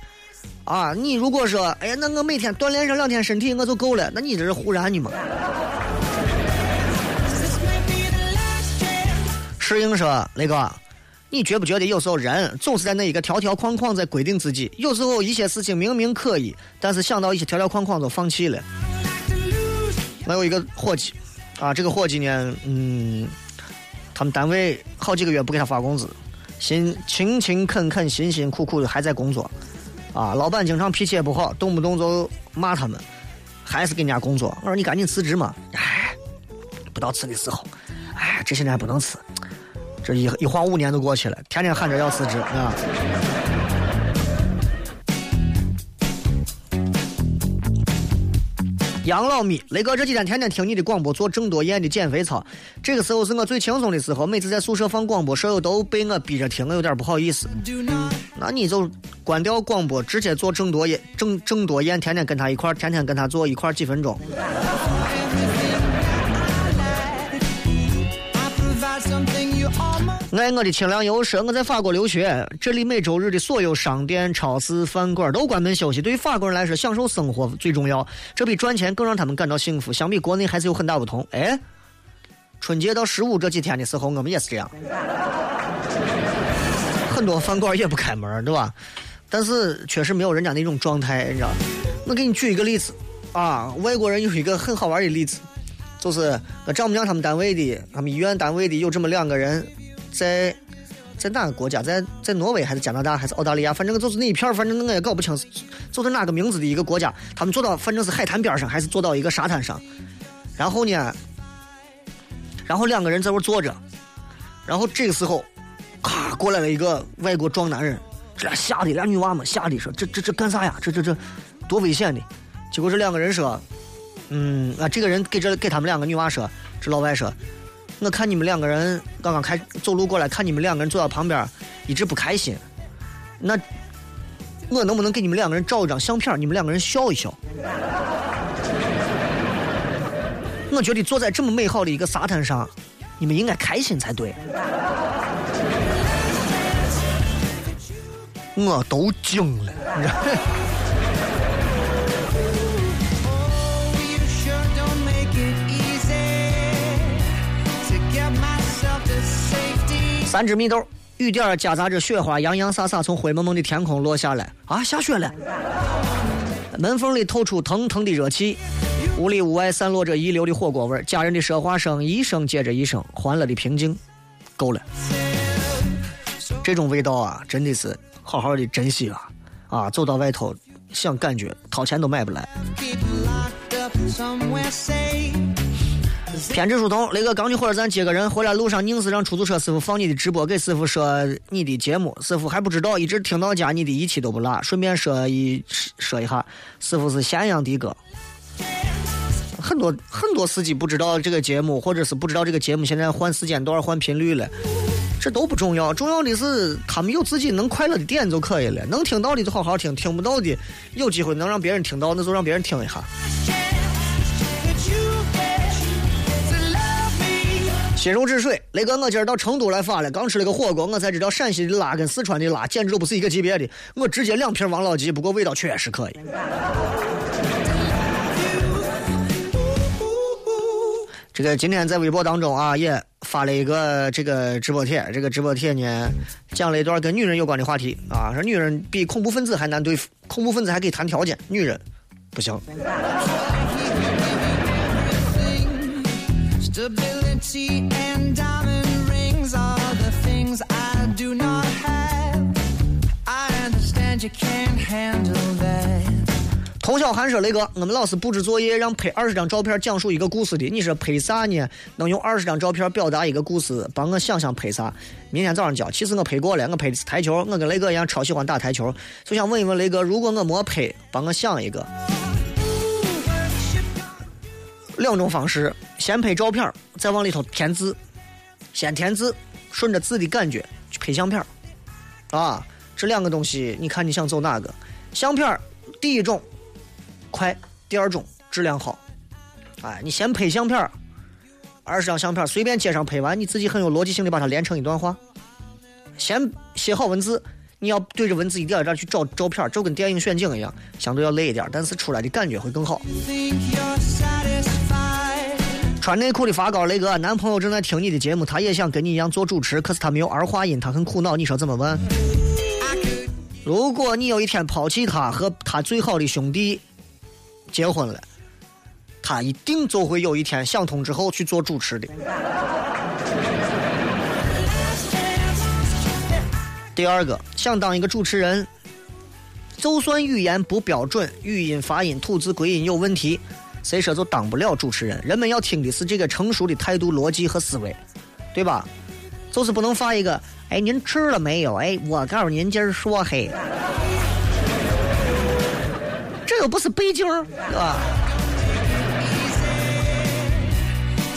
啊，你如果说，哎呀，那我每天锻炼上两天身体我就够了，那你这是胡然的嘛？石英说，雷哥，你觉不觉得有时候人总是在那一个条条框框在规定自己？有时候一些事情明明可以，但是想到一些条条框框就放弃了。我有一个伙计，啊，这个伙计呢，嗯，他们单位好几个月不给他发工资，辛勤勤恳恳、辛辛苦苦的还在工作，啊，老板经常脾气也不好，动不动就骂他们，还是给人家工作。我说你赶紧辞职嘛，哎，不到辞的时候，哎，这些年不能辞。这一一晃五年都过去了，天天喊着要辞职啊！杨老米，雷哥这几天天天听你的广播，做郑多燕的减肥操。这个时候是我最轻松的时候，每次在宿舍放广播，舍友都被我逼着听，我有点不好意思。那你就关掉广播，直接做郑多燕，郑郑多燕，天天跟他一块儿，天天跟他做一块儿几分钟。I provide something you almost 爱我的清凉油说我在法国留学，这里每周日的所有商店、超市、饭馆都关门休息。对于法国人来说，享受生活最重要，这比赚钱更让他们感到幸福。相比国内还是有很大不同。哎，春节到十五这几天的时候，我们也是这样，很多饭馆也不开门，对吧？但是确实没有人家那种状态，你知道？我给你举一个例子啊，外国人有一个很好玩的例子，就是我丈母娘他们单位的，他们医院单位的有这么两个人，在在哪个国家，在在挪威还是加拿大还是澳大利亚，反正就是那一片儿反正我也搞不清，就是哪个名字的一个国家，他们坐到反正是海滩边上，还是坐到一个沙滩上，然后呢，然后两个人在那坐着，然后这个时候，咔过来了一个外国壮男人，这俩吓得俩女娃们吓得说这这这干啥呀？这这这多危险的！结果这两个人说，嗯啊，这个人给这给他们两个女娃说，这老外说，我看你们两个人刚刚开走路过来，看你们两个人坐到旁边，一直不开心，那我能不能给你们两个人照一张相片，你们两个人笑一笑？我觉得坐在这么美好的一个沙滩上，你们应该开心才对。我都惊了，三只蜜豆，雨点夹杂着雪花，洋洋洒洒从灰蒙蒙的天空落下来。啊，下雪了！门缝里透出腾腾的热气，屋里屋外散落着遗留的火锅味，家人的说话声一声接着一声，欢乐的平静，够了。这种味道啊，真的是好好的珍惜啊！啊，走到外头想感觉，掏钱都买不来。偏执书童，雷哥刚去火车站接个人，回来路上硬是让出租车师傅放你的直播，给师傅说你的节目，师傅还不知道，一直听到家，你的一期都不落。顺便说一说一下，师傅是咸阳的哥。很多很多司机不知道这个节目，或者是不知道这个节目现在换时间段、换频率了，这都不重要，重要的是他们有自己能快乐的点就可以了。能听到的就好好听，听不到的有机会能让别人听到，那就让别人听一下。心如止水。雷哥，我今儿到成都来发了，刚吃了个火锅，我才知道陕西的辣跟四川的辣简直都不是一个级别的。我直接两瓶王老吉，不过味道确实可以。这个今天在微博当中啊，也发了一个这个直播帖，这个直播帖呢讲了一段跟女人有关的话题啊，说女人比恐怖分子还难对付，恐怖分子还可以谈条件，女人不行。Stability and diamond rings are the things I do not have. I understand you can't handle that. 童小涵说：“雷哥，我们老师布置作业让拍二十张照片讲述一个故事的，你说拍啥呢？能用二十张照片表达一个故事，帮我想想拍啥？明天早上交。其实我拍过了，我拍的是台球，我跟雷哥一样超喜欢打台球，就想问一问雷哥，如果我没拍，帮我想一个。两种方式，先拍照片，再往里头填字，先填字，顺着字的感觉去拍相片啊，这两个东西，你看你想走哪个？相片第一种。”快，第二种质量好。哎，你先拍相片，二十张相片随便街上拍完，你自己很有逻辑性的把它连成一段话。先写好文字，你要对着文字一点一点去找照片，就跟电影选景一样，相对要累一点，但是出来的感觉会更好。穿内裤的发糕雷哥，男朋友正在听你的节目，他也想跟你一样做主持，可是他没有儿化音，他很苦恼，你说怎么办？如果你有一天抛弃他和他最好的兄弟结婚了，他一定就会有一天想通之后去做主持的。第二个，想当一个主持人，就算语言不标准，语音、发音、吐字、归音有问题，谁说就当不了主持人？人们要听的是这个成熟的态度、逻辑和思维，对吧？就是不能发一个，哎，您吃了没有？哎，我告诉您，今儿说黑，这又不是北京，对吧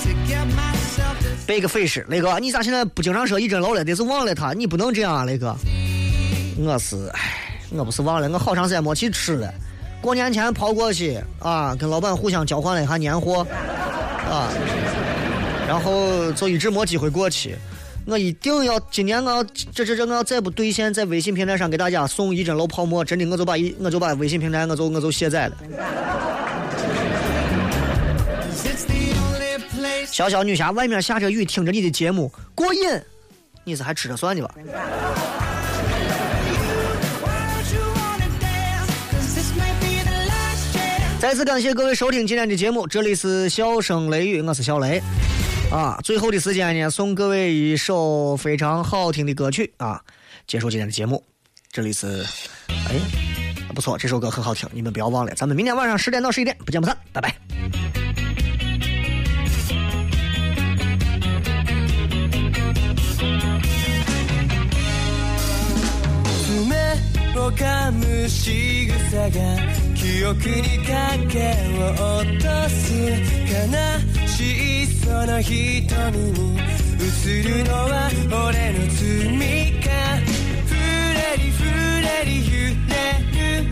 ？To get myself to 背个费事，雷哥，你咋现在不经常说一针楼了？得是忘了他，你不能这样啊，雷哥。我是，唉，我不是忘了，我好长时间没去吃了。过年前跑过去啊，跟老板互相交换了一下年货，啊，然后就一直没机会过去。我一定要今年我要这这这我要再不兑现，在微信平台上给大家送一针楼泡沫，真的我就把一我就把微信平台我就我就卸载了。小小女侠，外面下着雨，听着你的节目过瘾，你是还吃着算的吧？再次感谢各位收听今天的节目，这里是笑声雷雨，我是小雷。啊，最后的时间呢，送各位一首非常好听的歌曲啊，结束今天的节目。这里是，哎，不错，这首歌很好听，你们不要忘了，咱们明天晚上十点到十一点不见不散，拜拜。動かむ仕草が記憶に影を落とす悲しいその瞳に映るのは俺の罪か。ふらりふらり揺れる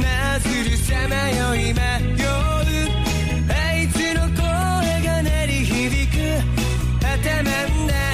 なずるさまよい迷うあいつの声が鳴り響く。頭の中。